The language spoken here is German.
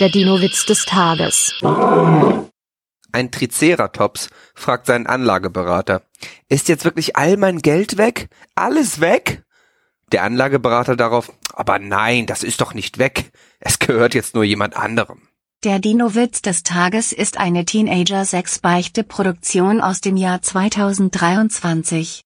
Der Dino-Witz des Tages. Ein Triceratops fragt seinen Anlageberater, ist jetzt wirklich all mein Geld weg? Alles weg? Der Anlageberater darauf, aber nein, das ist doch nicht weg. Es gehört jetzt nur jemand anderem. Der Dino-Witz des Tages ist eine Teenager-6-Beichte-Produktion aus dem Jahr 2023.